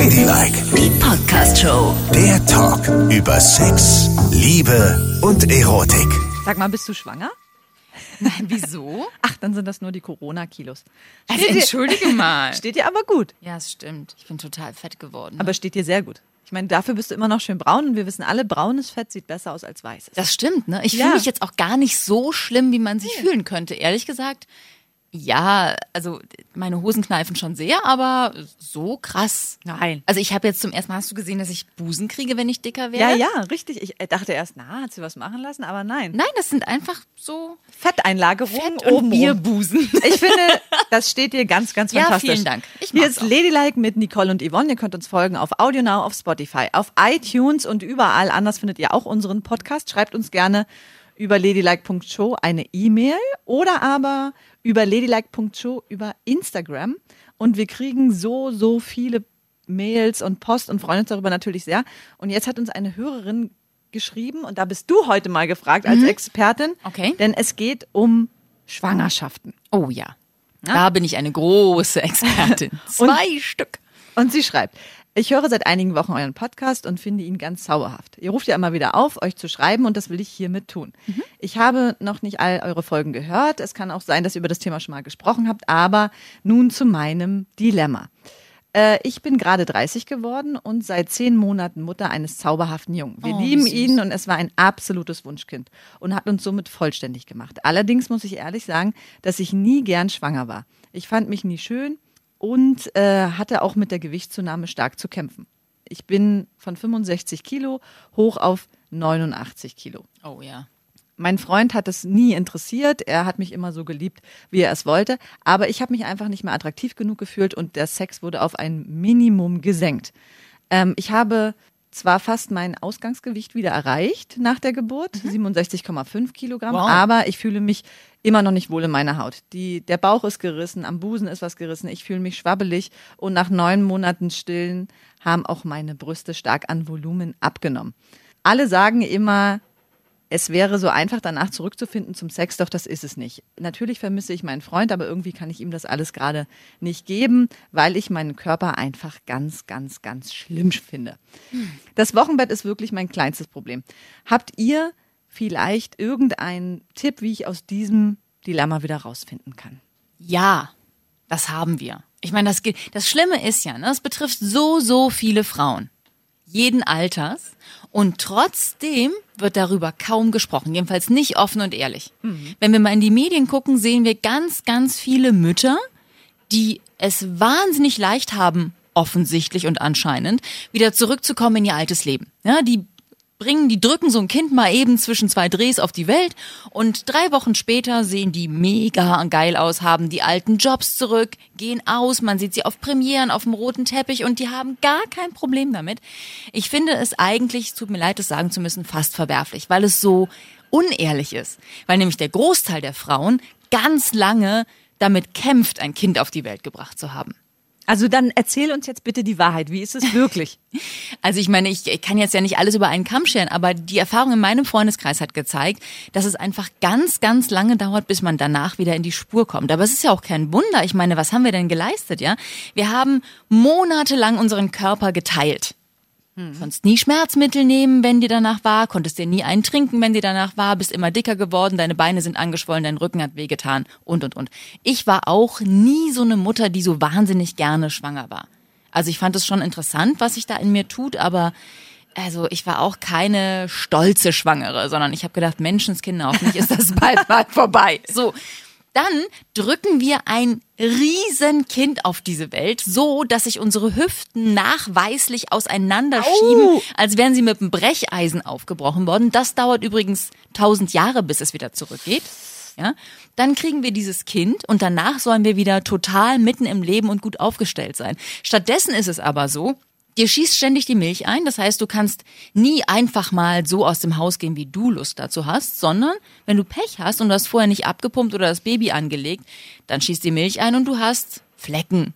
Ladylike, Die Podcast-Show. der Talk über Sex, Liebe und Erotik. Sag mal, bist du schwanger? Nein, wieso? Ach, dann sind das nur die Corona-Kilos. Also Steht dir- entschuldige mal. Steht dir aber gut. Ja, es stimmt. Ich bin total fett geworden. Aber steht dir sehr gut. Ich meine, dafür bist du immer noch schön braun und wir wissen alle, braunes Fett sieht besser aus als weißes. das stimmt, ne? Ich Ja. fühle mich jetzt auch gar nicht so schlimm, wie man sich fühlen könnte. Ehrlich gesagt, ja, also meine Hosen kneifen schon sehr, aber so krass. Nein. Also ich habe jetzt zum ersten Mal, hast du gesehen, dass ich Busen kriege, wenn ich dicker werde? ja, ja, richtig. Ich äh, dachte erst, na, hat sie was machen lassen, aber nein. Nein, das sind einfach so Fetteinlagerung Fett- und Bierbusen. Ich finde, das steht dir ganz, ganz Ja, fantastisch. vielen Dank. Ich Hier ist auch. Ladylike mit Nicole und Yvonne. Ihr könnt uns folgen auf AudioNow, auf Spotify, auf iTunes und überall anders findet ihr auch unseren Podcast. Schreibt uns gerne über ladylike.show eine E-Mail oder aber über ladylike.show über Instagram. Und wir kriegen so, so viele Mails und Post und freuen uns darüber natürlich sehr. Und jetzt hat uns eine Hörerin geschrieben und da bist du heute mal gefragt als Expertin. Mhm. Okay. Denn es geht um Schwangerschaften. Oh ja. Da bin ich eine große Expertin. Zwei Stück. Und sie schreibt, ich höre seit einigen Wochen euren Podcast und finde ihn ganz zauberhaft. Ihr ruft ja immer wieder auf, euch zu schreiben und das will ich hiermit tun. Ich habe noch nicht all eure Folgen gehört. Es kann auch sein, dass ihr über das Thema schon mal gesprochen habt, aber nun zu meinem Dilemma. Äh, Ich bin gerade 30 geworden und seit zehn Monaten Mutter eines zauberhaften Jungen. Wir Oh, lieben ihn und es war ein absolutes Wunschkind und hat uns somit vollständig gemacht. Allerdings muss ich ehrlich sagen, dass ich nie gern schwanger war. Ich fand mich nie schön und äh, hatte auch mit der Gewichtszunahme stark zu kämpfen. Ich bin von 65 Kilo hoch auf 89 Kilo. Oh ja. Mein Freund hat es nie interessiert. Er hat mich immer so geliebt, wie er es wollte. Aber ich habe mich einfach nicht mehr attraktiv genug gefühlt und der Sex wurde auf ein Minimum gesenkt. Ähm, ich habe zwar fast mein Ausgangsgewicht wieder erreicht nach der Geburt, 67,5 Kilogramm, Wow. aber ich fühle mich immer noch nicht wohl in meiner Haut. Die, der Bauch ist gerissen, am Busen ist was gerissen, ich fühle mich schwabbelig und nach neun Monaten Stillen haben auch meine Brüste stark an Volumen abgenommen. Alle sagen immer, es wäre so einfach, danach zurückzufinden zum Sex, doch das ist es nicht. Natürlich vermisse ich meinen Freund, aber irgendwie kann ich ihm das alles gerade nicht geben, weil ich meinen Körper einfach ganz, ganz, ganz schlimm finde. Das Wochenbett ist wirklich mein kleinstes Problem. Habt ihr vielleicht irgendeinen Tipp, wie ich aus diesem Dilemma wieder rausfinden kann? Ja, das haben wir. Ich meine, das, das Schlimme ist ja, ne, es betrifft so, so viele Frauen. Jeden Alters. Und trotzdem wird darüber kaum gesprochen. Jedenfalls nicht offen und ehrlich. Wenn wir mal in die Medien gucken, sehen wir ganz, ganz viele Mütter, die es wahnsinnig leicht haben, offensichtlich und anscheinend, wieder zurückzukommen in ihr altes Leben. Ja, die bringen, die drücken so ein Kind mal eben zwischen zwei Drehs auf die Welt und drei Wochen später sehen die mega geil aus, haben die alten Jobs zurück, gehen aus, man sieht sie auf Premieren, auf dem roten Teppich und die haben gar kein Problem damit. Ich finde es eigentlich, es tut mir leid, das sagen zu müssen, fast verwerflich, weil es so unehrlich ist. Weil nämlich der Großteil der Frauen ganz lange damit kämpft, ein Kind auf die Welt gebracht zu haben. Also dann erzähl uns jetzt bitte die Wahrheit. Wie ist es wirklich? Also ich meine, ich kann jetzt ja nicht alles über einen Kamm scheren, aber die Erfahrung in meinem Freundeskreis hat gezeigt, dass es einfach ganz, ganz lange dauert, bis man danach wieder in die Spur kommt. Aber es ist ja auch kein Wunder. Ich meine, was haben wir denn geleistet, ja? Wir haben monatelang unseren Körper geteilt. Konntest nie Schmerzmittel nehmen, wenn dir danach war, konntest dir nie einen trinken, wenn dir danach war, bist immer dicker geworden, deine Beine sind angeschwollen, dein Rücken hat wehgetan und und und. Ich war auch nie so eine Mutter, die so wahnsinnig gerne schwanger war. Also ich fand es schon interessant, was sich da in mir tut, aber also ich war auch keine stolze Schwangere, sondern ich habe gedacht, Menschenskinder, hoffentlich ist das bald mal vorbei. So, dann drücken wir ein Riesenkind auf diese Welt, so dass sich unsere Hüften nachweislich auseinanderschieben, als wären sie mit einem Brecheisen aufgebrochen worden. Das dauert übrigens tausend Jahre, bis es wieder zurückgeht. Ja, dann kriegen wir dieses Kind und danach sollen wir wieder total mitten im Leben und gut aufgestellt sein. Stattdessen ist es aber so, dir schießt ständig die Milch ein. Das heißt, du kannst nie einfach mal so aus dem Haus gehen, wie du Lust dazu hast, sondern wenn du Pech hast und du hast vorher nicht abgepumpt oder das Baby angelegt, dann schießt die Milch ein und du hast Flecken.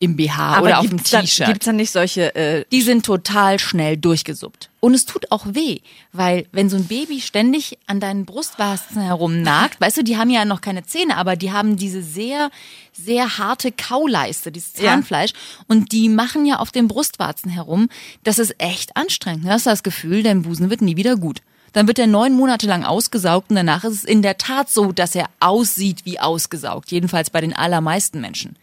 Im BH oder auf dem T-Shirt. Gibt's dann nicht solche, äh, Die sind total schnell durchgesuppt. Und es tut auch weh, weil wenn so ein Baby ständig an deinen Brustwarzen herumnagt, weißt du, die haben ja noch keine Zähne, aber die haben diese sehr, sehr harte Kauleiste, dieses Ja. Zahnfleisch. Und die machen ja auf den Brustwarzen herum. Das ist echt anstrengend. Du hast das Gefühl, dein Busen wird nie wieder gut. Dann wird er neun Monate lang ausgesaugt und danach ist es in der Tat so, dass er aussieht wie ausgesaugt. Jedenfalls bei den allermeisten Menschen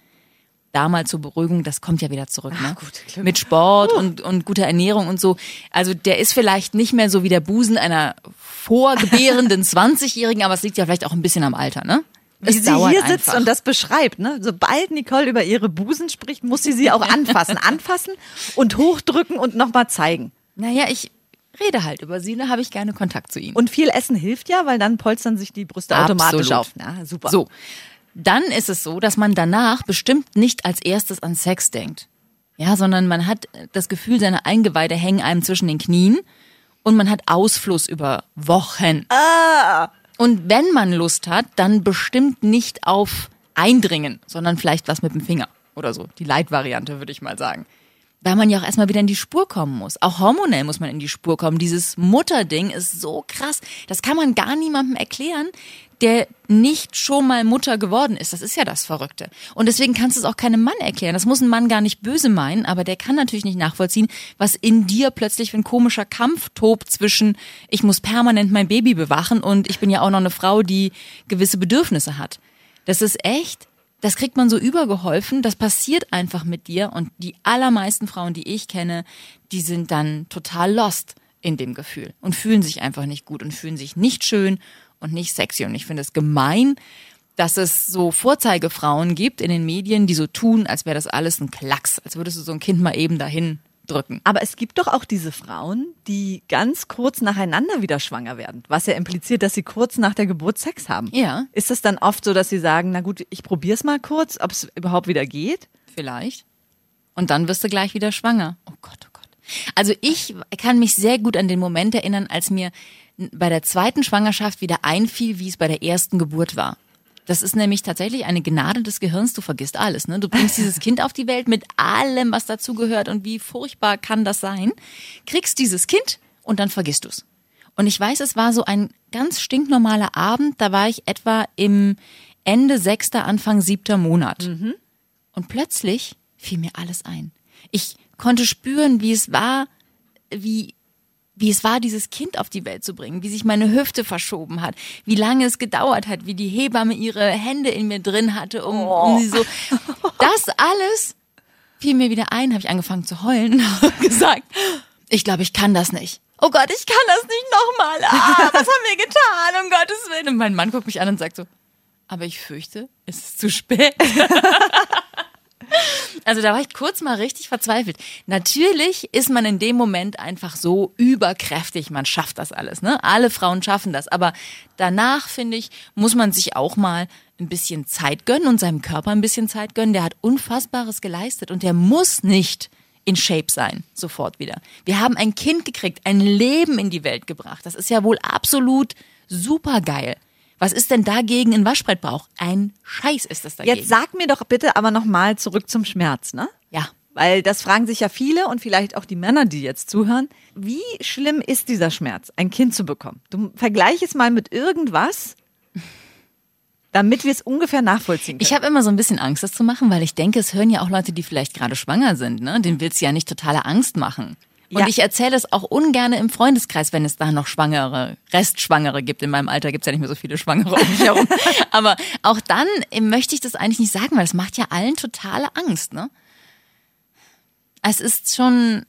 da mal zur Beruhigung, das kommt ja wieder zurück. Ne? gut. Mit Sport und, und guter Ernährung und so. Also der ist vielleicht nicht mehr so wie der Busen einer vorgebärenden 20-Jährigen, aber es liegt ja vielleicht auch ein bisschen am Alter, ne? wie Es sie hier sitzt einfach. und das beschreibt. Ne? Sobald Nicole über ihre Busen spricht, muss sie sie auch anfassen. Anfassen und hochdrücken und nochmal zeigen. Naja, ich rede halt über sie, da habe ich gerne Kontakt zu ihnen. Und viel Essen hilft ja, weil dann polstern sich die Brüste automatisch Absolut. auf. Ja, super. So. Dann ist es so, dass man danach bestimmt nicht als erstes an Sex denkt. Ja, sondern man hat das Gefühl, seine Eingeweide hängen einem zwischen den Knien und man hat Ausfluss über Wochen. Und wenn man Lust hat, dann bestimmt nicht auf Eindringen, sondern vielleicht was mit dem Finger oder so. Die Leitvariante, würde ich mal sagen. Weil man ja auch erstmal wieder in die Spur kommen muss. Auch hormonell muss man in die Spur kommen. Dieses Mutterding ist so krass. Das kann man gar niemandem erklären, der nicht schon mal Mutter geworden ist. Das ist ja das Verrückte. Und deswegen kannst du es auch keinem Mann erklären. Das muss ein Mann gar nicht böse meinen, aber der kann natürlich nicht nachvollziehen, was in dir plötzlich für ein komischer Kampf tobt zwischen, ich muss permanent mein Baby bewachen und ich bin ja auch noch eine Frau, die gewisse Bedürfnisse hat. Das ist echt, das kriegt man so übergeholfen, das passiert einfach mit dir und die allermeisten Frauen, die ich kenne, die sind dann total lost in dem Gefühl und fühlen sich einfach nicht gut und fühlen sich nicht schön und nicht sexy. Und ich finde es gemein, dass es so Vorzeigefrauen gibt in den Medien, die so tun, als wäre das alles ein Klacks, als würdest du so ein Kind mal eben dahin drücken. Aber es gibt doch auch diese Frauen, die ganz kurz nacheinander wieder schwanger werden, was ja impliziert, dass sie kurz nach der Geburt Sex haben. Ja. Ist es dann oft so, dass sie sagen, na gut, ich probier's mal kurz, ob es überhaupt wieder geht? Vielleicht. Und dann wirst du gleich wieder schwanger. Oh Gott, oh Gott. Also ich kann mich sehr gut an den Moment erinnern, als mir bei der zweiten Schwangerschaft wieder einfiel, wie es bei der ersten Geburt war. Das ist nämlich tatsächlich eine Gnade des Gehirns. Du vergisst alles. Ne? Du bringst dieses Kind auf die Welt mit allem, was dazugehört und wie furchtbar kann das sein. Kriegst dieses Kind und dann vergisst du's. Und ich weiß, es war so ein ganz stinknormaler Abend. Da war ich etwa im Ende sechster, Anfang siebter Monat. Und plötzlich fiel mir alles ein. Ich konnte spüren, wie es war, wie, wie es war, dieses Kind auf die Welt zu bringen, wie sich meine Hüfte verschoben hat, wie lange es gedauert hat, wie die Hebamme ihre Hände in mir drin hatte, um, um sie so. Das alles fiel mir wieder ein, habe ich angefangen zu heulen und gesagt, ich glaube, ich kann das nicht. Oh Gott, ich kann das nicht nochmal. Ah, was haben wir getan, um Gottes Willen? Und mein Mann guckt mich an und sagt so, aber ich fürchte, es ist zu spät. Also da war ich kurz mal richtig verzweifelt. Natürlich ist man in dem Moment einfach so überkräftig, man schafft das alles, ne? Alle Frauen schaffen das, aber danach finde ich, muss man sich auch mal ein bisschen Zeit gönnen und seinem Körper ein bisschen Zeit gönnen. Der hat unfassbares geleistet und der muss nicht in Shape sein, sofort wieder. Wir haben ein Kind gekriegt, ein Leben in die Welt gebracht. Das ist ja wohl absolut supergeil. Was ist denn dagegen ein Waschbrettbauch? Ein Scheiß ist das dagegen. Jetzt sag mir doch bitte aber nochmal zurück zum Schmerz, ne? ja. Weil das fragen sich ja viele und vielleicht auch die Männer, die jetzt zuhören. Wie schlimm ist dieser Schmerz, ein Kind zu bekommen? Du vergleich es mal mit irgendwas, damit wir es ungefähr nachvollziehen können. Ich habe immer so ein bisschen Angst, das zu machen, weil ich denke, es hören ja auch Leute, die vielleicht gerade schwanger sind. Ne? Den willst du ja nicht totale Angst machen. Und Ja. ich erzähle es auch ungern im Freundeskreis, wenn es da noch Schwangere, Restschwangere gibt. In meinem Alter gibt's ja nicht mehr so viele Schwangere um mich herum. Aber auch dann äh, möchte ich das eigentlich nicht sagen, weil das macht ja allen totale Angst. Ne? Es ist schon,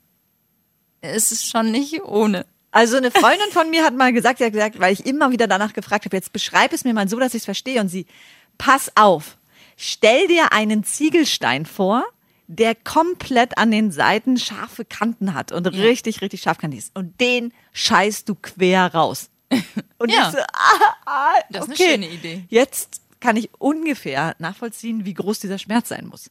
es ist schon nicht ohne. Also eine Freundin von mir hat mal gesagt, hat gesagt, weil ich immer wieder danach gefragt habe, jetzt beschreib es mir mal so, dass ich es verstehe. Und sie, pass auf, stell dir einen Ziegelstein vor, der komplett an den Seiten scharfe Kanten hat und richtig, richtig scharfkantig ist. Und den scheißt du quer raus. Und Ja. ich so, ah, ah, Das ist eine okay. schöne Idee. Jetzt kann ich ungefähr nachvollziehen, wie groß dieser Schmerz sein muss.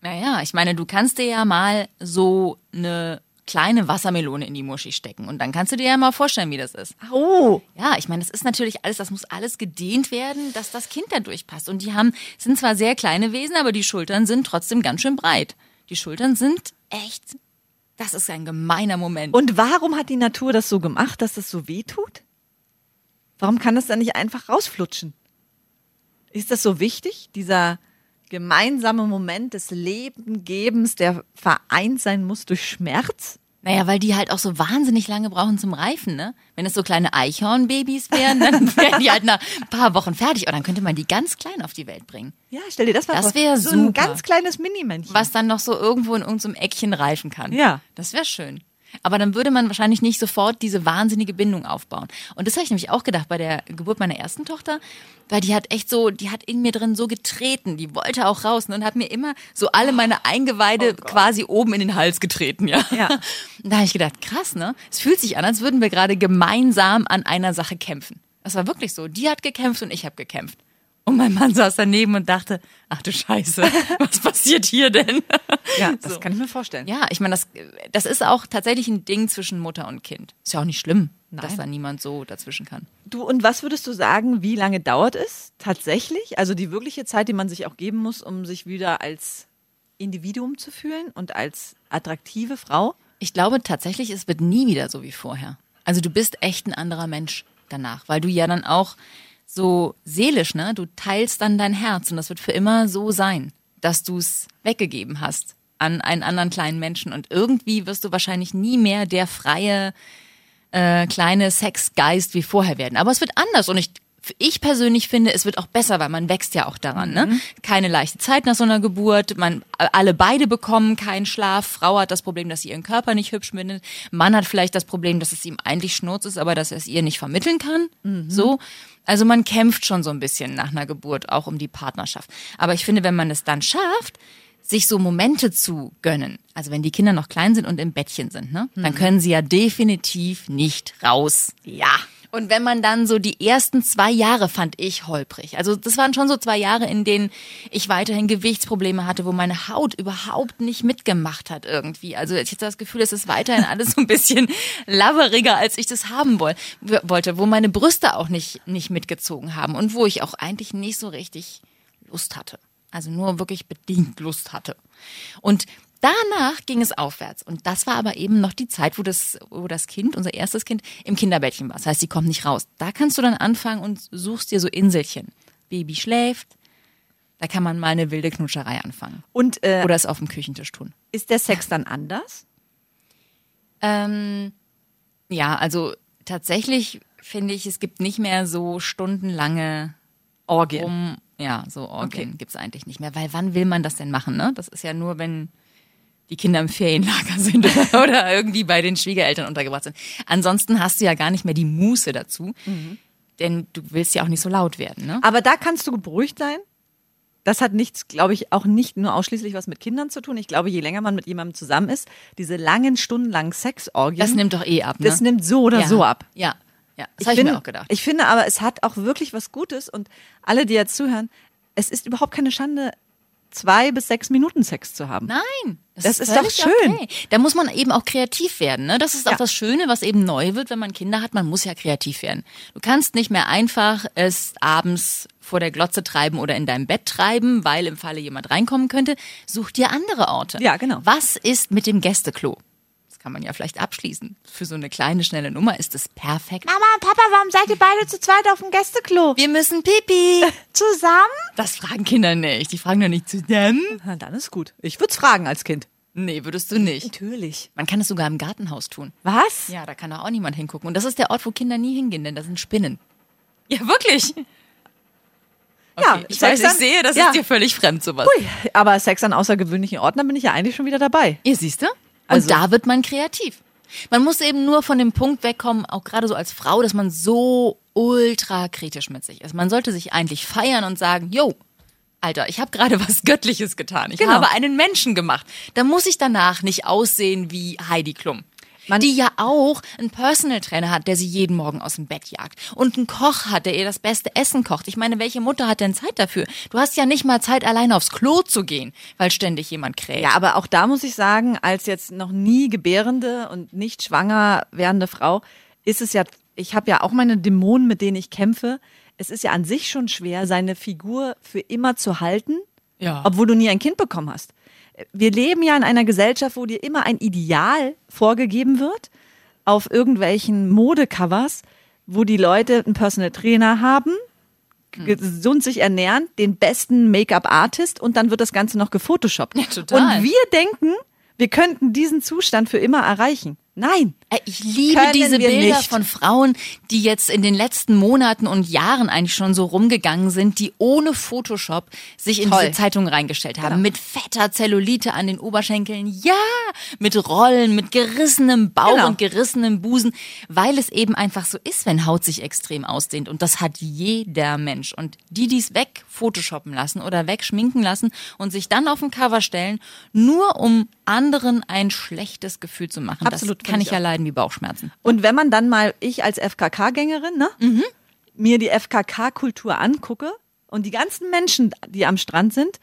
Naja, ich meine, du kannst dir ja mal so eine kleine Wassermelone in die Muschi stecken. Und dann kannst du dir ja mal vorstellen, wie das ist. Oh, Ja, ich meine, das ist natürlich alles, das muss alles gedehnt werden, dass das Kind da durchpasst. Und die haben, sind zwar sehr kleine Wesen, aber die Schultern sind trotzdem ganz schön breit. Die Schultern sind echt, das ist ein gemeiner Moment. Und warum hat die Natur das so gemacht, dass das so weh tut? Warum kann das dann nicht einfach rausflutschen? Ist das so wichtig, dieser gemeinsame Moment des Lebengebens, der vereint sein muss durch Schmerz? Naja, weil die halt auch so wahnsinnig lange brauchen zum Reifen, ne? Wenn es so kleine Eichhornbabys wären, dann wären die halt nach ein paar Wochen fertig. Und dann könnte man die ganz klein auf die Welt bringen. Ja, stell dir das mal Das vor. wär so ein super. ganz kleines Minimännchen. Was dann noch so irgendwo in irgendeinem Eckchen reifen kann. Ja. Das wäre schön. Aber dann würde man wahrscheinlich nicht sofort diese wahnsinnige Bindung aufbauen. Und das habe ich nämlich auch gedacht bei der Geburt meiner ersten Tochter, weil die hat echt so, die hat in mir drin so getreten, die wollte auch raus ne, und hat mir immer so alle meine Eingeweide quasi oben in den Hals getreten, ja. Ja. Und da habe ich gedacht, krass, ne? Es fühlt sich an, als würden wir gerade gemeinsam an einer Sache kämpfen. Das war wirklich so. Die hat gekämpft und ich habe gekämpft. Und mein Mann saß daneben und dachte, ach du Scheiße, was passiert hier denn? ja, das So. kann ich mir vorstellen. Ja, ich meine, das, das ist auch tatsächlich ein Ding zwischen Mutter und Kind. Ist ja auch nicht schlimm, dass Nein. da niemand so dazwischen kann. Du, und was würdest du sagen, wie lange dauert es tatsächlich? Also die wirkliche Zeit, die man sich auch geben muss, um sich wieder als Individuum zu fühlen und als attraktive Frau? Ich glaube tatsächlich, es wird nie wieder so wie vorher. Also du bist echt ein anderer Mensch danach, weil du ja dann auch so seelisch, ne? Du teilst dann dein Herz und das wird für immer so sein, dass du es weggegeben hast an einen anderen kleinen Menschen und irgendwie wirst du wahrscheinlich nie mehr der freie äh, kleine Sexgeist wie vorher werden. Aber es wird anders und ich ich persönlich finde, es wird auch besser, weil man wächst ja auch daran. Ne? Keine leichte Zeit nach so einer Geburt. Man alle beide bekommen keinen Schlaf. Frau hat das Problem, dass sie ihren Körper nicht hübsch findet. Mann hat vielleicht das Problem, dass es ihm eigentlich Schnurz ist, aber dass er es ihr nicht vermitteln kann. So. Also man kämpft schon so ein bisschen nach einer Geburt auch um die Partnerschaft. Aber ich finde, wenn man es dann schafft, sich so Momente zu gönnen. Also wenn die Kinder noch klein sind und im Bettchen sind, ne? Dann können sie ja definitiv nicht raus. Ja. Und wenn man dann so die ersten zwei Jahre fand ich holprig. Also das waren schon so zwei Jahre, in denen ich weiterhin Gewichtsprobleme hatte, wo meine Haut überhaupt nicht mitgemacht hat irgendwie. Also ich hatte das Gefühl, es ist weiterhin alles so ein bisschen labberiger, als ich das haben woll wollte, wo meine Brüste auch nicht, nicht mitgezogen haben und wo ich auch eigentlich nicht so richtig Lust hatte. Also nur wirklich bedingt Lust hatte. Und danach ging es aufwärts. Und das war aber eben noch die Zeit, wo das, wo das Kind, unser erstes Kind, im Kinderbettchen war. Das heißt, sie kommt nicht raus. Da kannst du dann anfangen und suchst dir so Inselchen. Baby schläft. Da kann man mal eine wilde Knutscherei anfangen. Und äh, Oder es auf dem Küchentisch tun. ist der Sex dann anders? Ähm, ja, also tatsächlich finde ich, es gibt nicht mehr so stundenlange Orgien. um, ja, so Orgien Okay. gibt's eigentlich nicht mehr. Weil wann will man das denn machen, ne? Das ist ja nur, wenn die Kinder im Ferienlager sind oder, irgendwie bei den Schwiegereltern untergebracht sind. Ansonsten hast du ja gar nicht mehr die Muße dazu. Denn du willst ja auch nicht so laut werden, ne? Aber da kannst du beruhigt sein. Das hat nichts, glaube ich, auch nicht nur ausschließlich was mit Kindern zu tun. Ich glaube, je länger man mit jemandem zusammen ist, diese langen, stundenlangen Sexorgien, Das nimmt doch eh ab, ne? das nimmt so oder ja. so ab. Ja, ja. Das habe ich mir auch gedacht. ich finde aber, es hat auch wirklich was Gutes und alle, die jetzt zuhören, es ist überhaupt keine Schande, zwei bis sechs Minuten Sex zu haben. Nein, Das ist völlig doch schön. Okay. Da muss man eben auch kreativ werden. Ne? Das ist auch Ja. das Schöne, was eben neu wird, wenn man Kinder hat. Man muss ja kreativ werden. Du kannst nicht mehr einfach es abends vor der Glotze treiben oder in deinem Bett treiben, weil im Falle jemand reinkommen könnte. Such dir andere Orte. Ja, genau. Was ist mit dem Gästeklo? Das kann man ja vielleicht abschließen. Für so eine kleine, schnelle Nummer ist es perfekt. Mama und Papa, warum seid ihr beide zu zweit auf dem Gästeklo? Wir müssen Pipi. Zusammen? Das fragen Kinder nicht. Die fragen doch nicht zusammen. Na, dann ist gut. Ich würde es fragen als Kind. Nee, würdest du nicht. Natürlich. Man kann es sogar im Gartenhaus tun. Was? Ja, da kann auch niemand hingucken. Und das ist der Ort, wo Kinder nie hingehen, denn da sind Spinnen. Ja, wirklich. Ja, Okay, ich Sex weiß, ich an- sehe, das ja. ist dir völlig fremd, sowas. Ui, aber Sex an außergewöhnlichen Orten, da bin ich ja eigentlich schon wieder dabei. Ihr siehst du? Und Also- da wird man kreativ. Man muss eben nur von dem Punkt wegkommen, auch gerade so als Frau, dass man so ultra kritisch mit sich ist. Man sollte sich eigentlich feiern und sagen, yo, Alter, ich habe gerade was Göttliches getan. Ich Genau. habe einen Menschen gemacht. Da muss ich danach nicht aussehen wie Heidi Klum. Man- die ja auch einen Personal Trainer hat, der sie jeden Morgen aus dem Bett jagt und einen Koch hat, der ihr das beste Essen kocht. Ich meine, welche Mutter hat denn Zeit dafür? Du hast ja nicht mal Zeit, alleine aufs Klo zu gehen, weil ständig jemand kräht. Ja, aber auch da muss ich sagen, als jetzt noch nie gebärende und nicht schwanger werdende Frau, ist es ja, ich habe ja auch meine Dämonen, mit denen ich kämpfe. Es ist ja an sich schon schwer, seine Figur für immer zu halten, Ja. obwohl du nie ein Kind bekommen hast. Wir leben ja in einer Gesellschaft, wo dir immer ein Ideal vorgegeben wird auf irgendwelchen Modecovers, wo die Leute einen Personal Trainer haben, gesund sich ernähren, den besten Make-up-Artist und dann wird das Ganze noch gefotoshoppt. Ja, total. Und wir denken, wir könnten diesen Zustand für immer erreichen. Nein. Ey, Ich liebe diese Bilder nicht. von Frauen, die jetzt in den letzten Monaten und Jahren eigentlich schon so rumgegangen sind, die ohne Photoshop sich in Toll. diese Zeitung reingestellt haben. Genau. Mit fetter Zellulite an den Oberschenkeln. Ja! Mit Rollen, mit gerissenem Bauch Genau. und gerissenem Busen. Weil es eben einfach so ist, wenn Haut sich extrem ausdehnt. Und das hat jeder Mensch. Und die, die es weg photoshoppen lassen oder wegschminken lassen und sich dann auf ein Cover stellen, nur um anderen ein schlechtes Gefühl zu machen. Absolut, kann ich ich ja leiden wie Bauchschmerzen. Und wenn man dann mal, ich als FKK-Gängerin, ne, mir die FKK-Kultur angucke und die ganzen Menschen, die am Strand sind,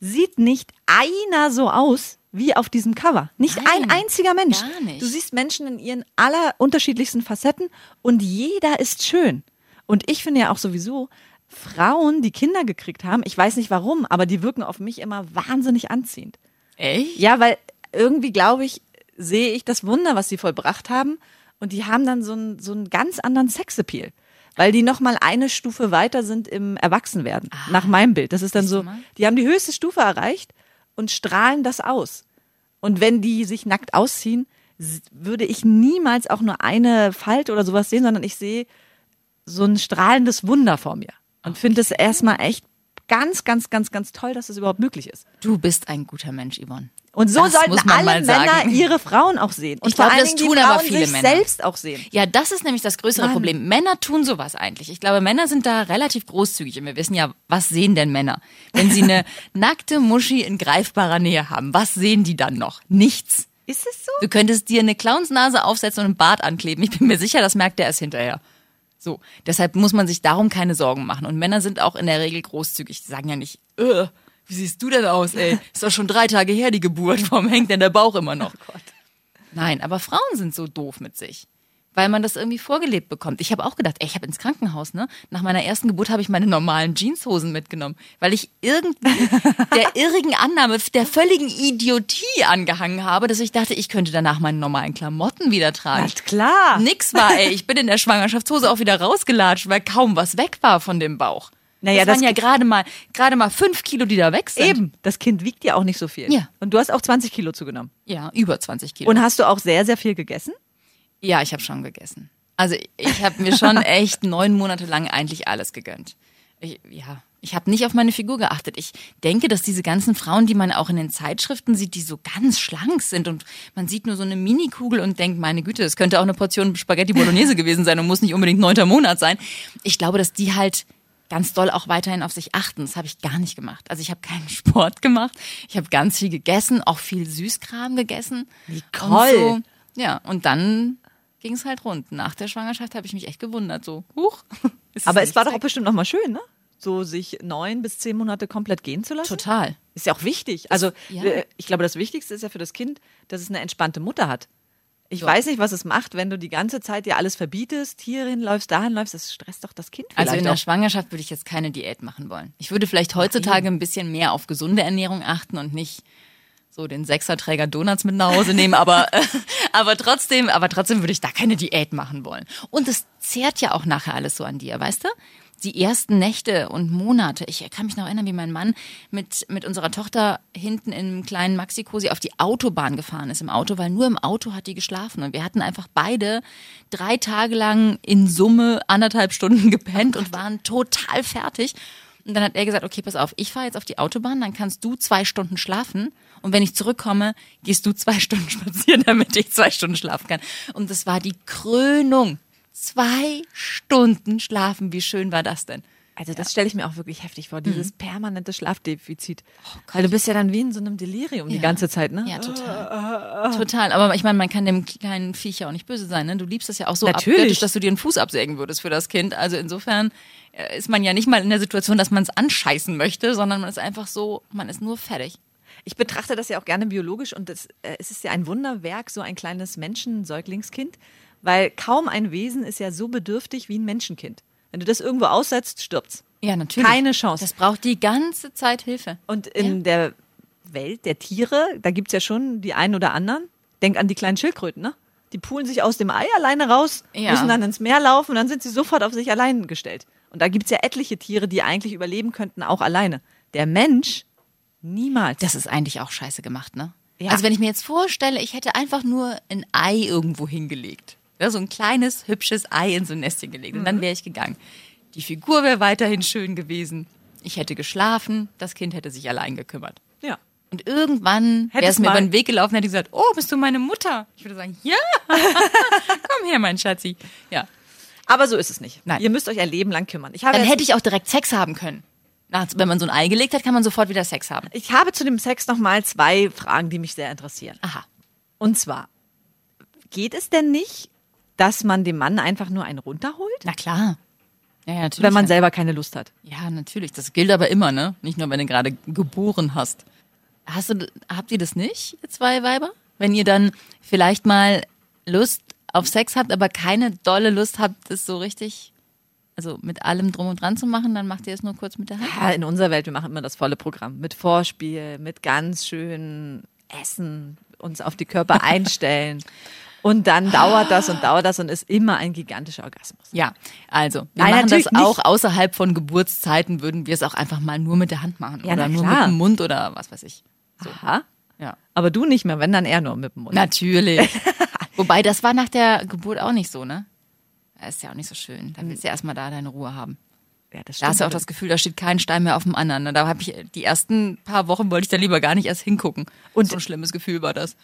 sieht nicht einer so aus wie auf diesem Cover. Nicht Nein, ein einziger Mensch. gar nicht. Du siehst Menschen in ihren aller unterschiedlichsten Facetten und jeder ist schön. Und ich finde ja auch sowieso, Frauen, die Kinder gekriegt haben, ich weiß nicht warum, aber die wirken auf mich immer wahnsinnig anziehend. Echt? Ja, weil irgendwie glaube ich, sehe ich das Wunder, was sie vollbracht haben. Und die haben dann so einen, so einen ganz anderen Sexappeal. Weil die nochmal eine Stufe weiter sind im Erwachsenwerden. nach meinem Bild. Das ist dann Ah, so, die haben die höchste Stufe erreicht und strahlen das aus. Und wenn die sich nackt ausziehen, würde ich niemals auch nur eine Falte oder sowas sehen, sondern ich sehe so ein strahlendes Wunder vor mir. Und finde es erstmal echt ganz, ganz, ganz, ganz toll, dass es überhaupt möglich ist. Du bist ein guter Mensch, Yvonne. Und so Das sollten alle Männer ihre Frauen auch sehen. Und Ich glaube, das tun aber viele Männer. selbst auch sehen. Ja, das ist nämlich das größere Mann. Problem. Männer tun sowas eigentlich. Ich glaube, Männer sind da relativ großzügig. Und wir wissen ja, was sehen denn Männer? Wenn sie eine nackte Muschi in greifbarer Nähe haben, was sehen die dann noch? Nichts. Ist es so? Du könntest dir eine Clownsnase aufsetzen und einen Bart ankleben. Ich bin mir sicher, das merkt er erst hinterher. So, deshalb muss man sich darum keine Sorgen machen. Und Männer sind auch in der Regel großzügig. Die sagen ja nicht, äh, wie siehst du denn aus, ey? Ist doch schon drei Tage her, die Geburt. Warum hängt denn der Bauch immer noch? Nein, aber Frauen sind so doof mit sich. Weil man das irgendwie vorgelebt bekommt. Ich habe auch gedacht, ey, ich habe ins Krankenhaus, ne? Nach meiner ersten Geburt habe ich meine normalen Jeanshosen mitgenommen, weil ich irgendwie der irrigen Annahme, der völligen Idiotie angehangen habe, dass ich dachte, ich könnte danach meine normalen Klamotten wieder tragen. Na klar. Nix war, ey. Ich bin in der Schwangerschaftshose auch wieder rausgelatscht, weil kaum was weg war von dem Bauch. Naja, das waren das ja gerade mal, gerade mal fünf Kilo, die da weg sind. Eben. Das Kind wiegt ja auch nicht so viel. Ja. Und du hast auch 20 Kilo zugenommen. Ja, über 20 Kilo. Und hast du auch sehr, sehr viel gegessen? Ja, ich habe schon gegessen. Also ich habe mir schon echt neun Monate lang eigentlich alles gegönnt. Ich, ja, ich habe nicht auf meine Figur geachtet. Ich denke, dass diese ganzen Frauen, die man auch in den Zeitschriften sieht, die so ganz schlank sind und man sieht nur so eine Minikugel und denkt, meine Güte, das könnte auch eine Portion Spaghetti Bolognese gewesen sein und muss nicht unbedingt neunter Monat sein. Ich glaube, dass die halt ganz doll auch weiterhin auf sich achten. Das habe ich gar nicht gemacht. Also ich habe keinen Sport gemacht. Ich habe ganz viel gegessen, auch viel Süßkram gegessen. Nicole. Und so, ja, und dann ging es halt rund. Nach der Schwangerschaft habe ich mich echt gewundert. So, huch. Aber es war doch auch bestimmt nochmal schön, ne? So sich neun bis zehn Monate komplett gehen zu lassen. Total. Ist ja auch wichtig. Also ja. äh, ich glaube, das Wichtigste ist ja für das Kind, dass es eine entspannte Mutter hat. Ich weiß nicht, was es macht, wenn du die ganze Zeit dir alles verbietest, hierhin läufst, dahin läufst, das stresst doch das Kind vielleicht Also in der auch. Schwangerschaft würde ich jetzt keine Diät machen wollen. Ich würde vielleicht heutzutage ein bisschen mehr auf gesunde Ernährung achten und nicht so den Sechserträger Donuts mit nach Hause nehmen, aber, äh, aber trotzdem, aber trotzdem würde ich da keine Diät machen wollen. Und es zehrt ja auch nachher alles so an dir, weißt du? Die ersten Nächte und Monate. Ich kann mich noch erinnern, wie mein Mann mit, mit unserer Tochter hinten im kleinen Maxi-Cosi auf die Autobahn gefahren ist im Auto, weil nur im Auto hat die geschlafen. Und wir hatten einfach beide drei Tage lang in Summe anderthalb Stunden gepennt und waren total fertig. Und dann hat er gesagt, okay, pass auf, ich fahre jetzt auf die Autobahn, dann kannst du zwei Stunden schlafen. Und wenn ich zurückkomme, gehst du zwei Stunden spazieren, damit ich zwei Stunden schlafen kann. Und das war die Krönung. Zwei Stunden schlafen, wie schön war das denn? Also das stelle ich mir auch wirklich heftig vor, dieses permanente Schlafdefizit. Weil du bist ja dann wie in so einem Delirium die Ja. ganze Zeit, ne? Ja, total. Total. Aber ich meine, man kann dem kleinen Viech ja auch nicht böse sein. Ne? Du liebst es ja auch so Natürlich. dass du dir einen Fuß absägen würdest für das Kind. Also insofern äh, ist man ja nicht mal in der Situation, dass man es anscheißen möchte, sondern man ist einfach so, man ist nur fertig. Ich betrachte das ja auch gerne biologisch und das, äh, es ist ja ein Wunderwerk, so ein kleines Menschen-Säuglingskind, weil kaum ein Wesen ist ja so bedürftig wie ein Menschenkind. Wenn du das irgendwo aussetzt, stirbt's. Ja, natürlich. Keine Chance. Das braucht die ganze Zeit Hilfe. Und in der Welt der Tiere, da gibt's ja schon die einen oder anderen. Denk an die kleinen Schildkröten, ne? Die pulen sich aus dem Ei alleine raus, Ja. müssen dann ins Meer laufen und dann sind sie sofort auf sich allein gestellt. Und da gibt's ja etliche Tiere, die eigentlich überleben könnten, auch alleine. Der Mensch niemals. Das ist eigentlich auch scheiße gemacht, ne? Ja. Also wenn ich mir jetzt vorstelle, ich hätte einfach nur ein Ei irgendwo hingelegt. Ja, so ein kleines, hübsches Ei in so ein Nestchen gelegt. Und Mhm. dann wäre ich gegangen. Die Figur wäre weiterhin schön gewesen. Ich hätte geschlafen, das Kind hätte sich allein gekümmert. ja. Und irgendwann wäre es mir über den Weg gelaufen und hätte gesagt, oh, bist du meine Mutter? Ich würde sagen, ja. Komm her, mein Schatzi. Ja. Aber so ist es nicht. Nein. Ihr müsst euch ein Leben lang kümmern. Ich habe, Dann hätte ich auch direkt Sex haben können. Nach, wenn man so ein Ei gelegt hat, kann man sofort wieder Sex haben. ich habe zu dem Sex noch mal zwei Fragen, die mich sehr interessieren. Aha. Und zwar, geht es denn nicht, dass man dem Mann einfach nur einen runterholt, Na klar. Ja, ja, natürlich. wenn man selber keine Lust hat? Ja, natürlich. Das gilt aber immer, ne? Nicht nur, wenn du gerade geboren hast. Hast du, habt ihr das nicht, ihr zwei Weiber? Wenn ihr dann vielleicht mal Lust auf Sex habt, aber keine dolle Lust habt, das so richtig, also mit allem drum und dran zu machen, dann macht ihr es nur kurz mit der Hand. Ja, in unserer Welt, wir machen immer das volle Programm. Mit Vorspiel, mit ganz schön Essen, uns auf die Körper einstellen. Und dann dauert das und dauert das und ist immer ein gigantischer Orgasmus. Ja, also wir Nein, machen das natürlich nicht. auch außerhalb von Geburtszeiten, würden wir es auch einfach mal nur mit der Hand machen Ja, oder nur mit dem Mund oder was weiß ich. Aha. Ja. Aber du nicht mehr, wenn dann eher nur mit dem Mund. Natürlich. Wobei, das war nach der Geburt auch nicht so, ne? Das ist ja auch nicht so schön. Da willst du ja erstmal da deine Ruhe haben. ja, das Da hast du auch stimmt. das Gefühl, da steht kein Stein mehr auf dem anderen. Da habe ich die ersten paar Wochen wollte ich da lieber gar nicht erst hingucken. Und so ein schlimmes Gefühl war das.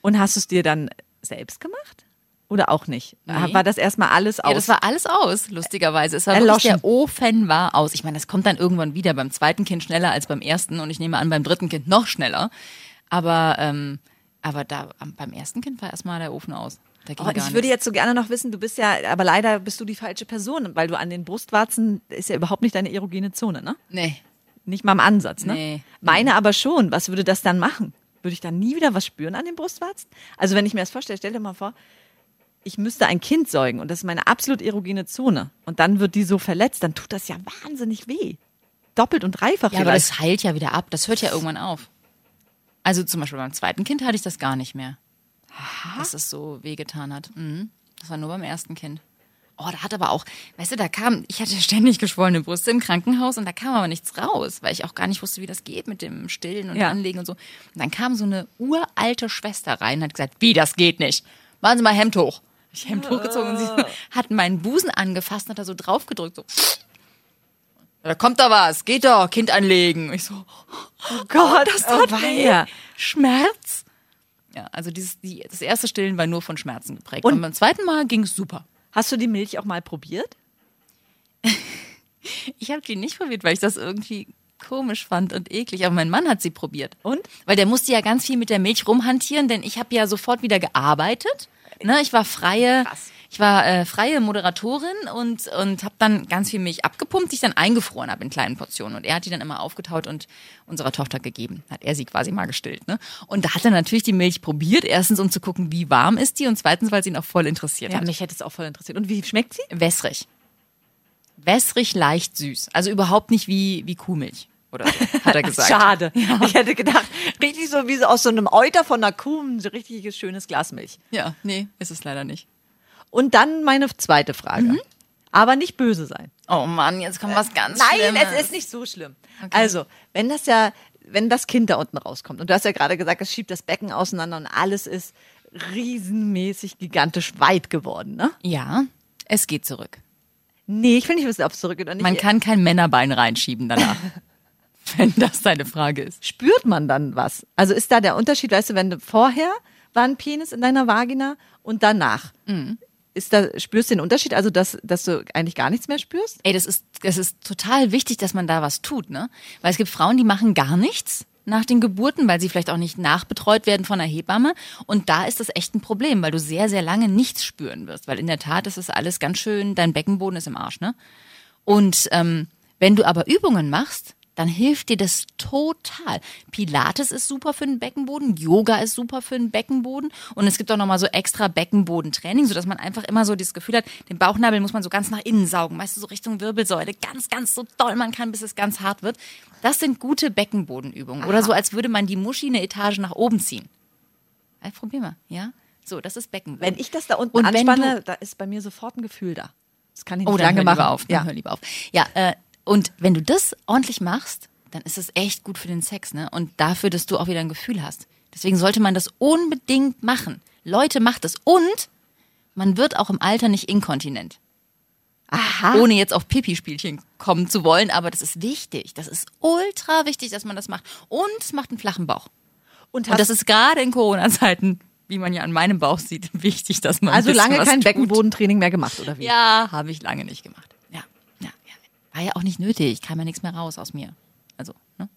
Und hast du es dir dann selbst gemacht? Oder auch nicht? Nee. War das erstmal alles aus? Ja, das war alles aus, lustigerweise. Es war Erloschen. wirklich, der Ofen war aus. Ich meine, das kommt dann irgendwann wieder beim zweiten Kind schneller als beim ersten und ich nehme an, beim dritten Kind noch schneller. Aber, ähm, aber da beim ersten Kind war erstmal der Ofen aus. Oh, ich würde nichts. jetzt so gerne noch wissen, du bist ja, aber leider bist du die falsche Person, weil du an den Brustwarzen ist ja überhaupt nicht deine erogene Zone, ne? Nee. Nicht mal im Ansatz, ne? Nee. Meine aber schon. Was würde das dann machen? Würde ich dann nie wieder was spüren an den Brustwarzen? Also wenn ich mir das vorstelle, stell dir mal vor, ich müsste ein Kind säugen und das ist meine absolut erogene Zone und dann wird die so verletzt, dann tut das ja wahnsinnig weh. Doppelt und dreifach Ja, aber das heilt ja wieder ab. Das hört ja irgendwann auf. Also zum Beispiel beim zweiten Kind hatte ich das gar nicht mehr. Dass es so wehgetan hat. Mhm. Das war nur beim ersten Kind. Oh, da hat aber auch, weißt du, da kam, ich hatte ständig geschwollene Brüste im Krankenhaus und da kam aber nichts raus, weil ich auch gar nicht wusste, wie das geht mit dem Stillen und Ja. Anlegen und so. Und dann kam so eine uralte Schwester rein und hat gesagt, wie, das geht nicht. Machen Sie mal Hemd hoch. Ich Hemd hochgezogen und sie hat meinen Busen angefasst und hat da so draufgedrückt, so. Da kommt da was, geht doch, Kind anlegen. Und ich so, oh Gott, das tat oh weh. Schmerz. Ja, also dieses, die, das erste Stillen war nur von Schmerzen geprägt. Und- Und, beim zweiten Mal ging es super. Hast du die Milch auch mal probiert? Ich habe die nicht probiert, weil ich das irgendwie komisch fand und eklig. Aber mein Mann hat sie probiert. Und? Weil der musste ja ganz viel mit der Milch rumhantieren, denn ich habe ja sofort wieder gearbeitet. Ne, ich war freie, Krass. Ich war äh, freie Moderatorin und und habe dann ganz viel Milch abgepumpt, die ich dann eingefroren habe in kleinen Portionen. Und er hat die dann immer aufgetaut und unserer Tochter gegeben. Hat er sie quasi mal gestillt. Ne? Und da hat er natürlich die Milch probiert. Erstens, um zu gucken, wie warm ist die, und zweitens, weil es ihn auch voll interessiert Ja, hat. mich hätte es auch voll interessiert. Und wie schmeckt sie? Wässrig. Wässrig, leicht süß. Also überhaupt nicht wie, wie Kuhmilch. Oder so, hat er gesagt. Schade. Ich hätte gedacht, richtig so wie so aus so einem Euter von einer Kuh, ein so richtiges schönes Glas Milch. Ja, nee, ist es leider nicht. Und dann meine zweite Frage. Mhm. Aber nicht böse sein. Oh Mann, jetzt kommt was ganz Nein, Schlimmes. es ist nicht so schlimm. Also, wenn das ja, wenn das Kind da unten rauskommt, und du hast ja gerade gesagt, es schiebt das Becken auseinander und alles ist riesenmäßig, gigantisch weit geworden, ne? Ja, es geht zurück. Nee, ich will nicht wissen, ob es zurückgeht oder nicht. Man kann kein Männerbein reinschieben danach. wenn das deine Frage ist. spürt man dann was? Also ist da der Unterschied, weißt du, wenn du vorher war ein Penis in deiner Vagina und danach. Ist da, spürst du den Unterschied? Also, dass, dass du eigentlich gar nichts mehr spürst? Ey, das ist, das ist total wichtig, dass man da was tut, ne? Weil es gibt Frauen, die machen gar nichts nach den Geburten, weil sie vielleicht auch nicht nachbetreut werden von einer Hebamme. Und da ist das echt ein Problem, weil du sehr, sehr lange nichts spüren wirst. Weil in der Tat ist das alles ganz schön, dein Beckenboden ist im Arsch, ne? Und ähm, wenn du aber Übungen machst, dann hilft dir das total. Pilates ist super für den Beckenboden, Yoga ist super für den Beckenboden und es gibt auch nochmal so extra Beckenbodentraining, sodass man einfach immer so das Gefühl hat, den Bauchnabel muss man so ganz nach innen saugen, weißt du, so Richtung Wirbelsäule, ganz, ganz so doll man kann, bis es ganz hart wird. Das sind gute Beckenbodenübungen. Oder so, als würde man die Muschi eine Etage nach oben ziehen. Ja, probier mal, ja? So, das ist Beckenboden. Wenn ich das da unten Und anspanne, du- da ist bei mir sofort ein Gefühl da. Das kann ich nicht Oh, lange machen. lieber auf. Ja. hör lieber auf. Ja, äh, und wenn du das ordentlich machst, dann ist es echt gut für den Sex, ne? Und dafür, dass du auch wieder ein Gefühl hast. Deswegen sollte man das unbedingt machen. Leute, macht es. Und man wird auch im Alter nicht inkontinent. Aha. Ohne jetzt auf Pipi-Spielchen kommen zu wollen, aber das ist wichtig. Das ist ultra wichtig, dass man das macht. Und es macht einen flachen Bauch. Und, Und das ist gerade in Corona-Zeiten, wie man ja an meinem Bauch sieht, wichtig, dass man also lange kein tut. Beckenbodentraining mehr gemacht, oder wie? Ja, habe ich lange nicht gemacht. War ja auch nicht nötig. Kam ja nichts mehr raus aus mir. Also, ne?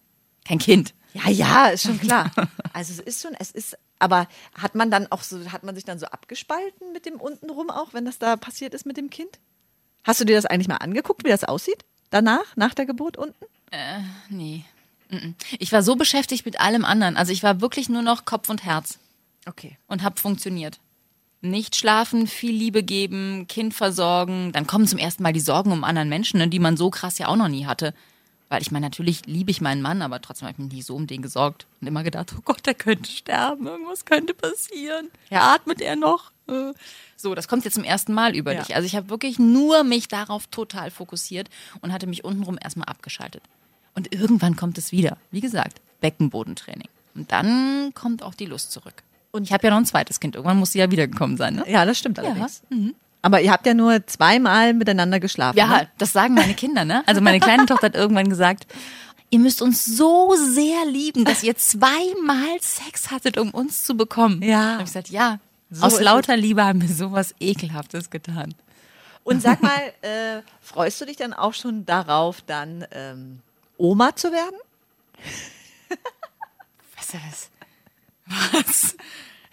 Kein Kind. Ja, ja, ist schon klar. Also es ist schon, es ist, aber hat man dann auch so, hat man sich dann so abgespalten mit dem untenrum auch, wenn das da passiert ist mit dem Kind? Hast du dir das eigentlich mal angeguckt, wie das aussieht? Danach, nach der Geburt unten? Nee. Mm-mm. Ich war so beschäftigt mit allem anderen. Also ich war wirklich nur noch Kopf und Herz Okay. und hab funktioniert. Nicht schlafen, viel Liebe geben, Kind versorgen. Dann kommen zum ersten Mal die Sorgen um anderen Menschen, ne, die man so krass ja auch noch nie hatte. Weil ich meine, natürlich liebe ich meinen Mann, aber trotzdem habe ich mich nie so um den gesorgt und immer gedacht, oh Gott, der könnte sterben, irgendwas könnte passieren. Ja. Atmet er noch? Äh. So, das kommt jetzt zum ersten Mal über Ja. dich. Also ich habe wirklich nur mich darauf total fokussiert und hatte mich untenrum erstmal abgeschaltet. Und irgendwann kommt es wieder. Wie gesagt, Beckenbodentraining. Und dann kommt auch die Lust zurück. Und ich habe ja noch ein zweites Kind. Irgendwann muss sie ja wiedergekommen sein, ne? Ja, das stimmt allerdings. Aber ihr habt ja nur zweimal miteinander geschlafen. Ja, ne? das sagen meine Kinder, ne? Also meine kleine Tochter hat irgendwann gesagt, ihr müsst uns so sehr lieben, dass ihr zweimal Sex hattet, um uns zu bekommen. Ja. Habe ich gesagt, ja. So aus lauter Liebe haben wir sowas Ekelhaftes getan. Und sag mal, äh, freust du dich dann auch schon darauf, dann ähm, Oma zu werden? Was ist das? Was?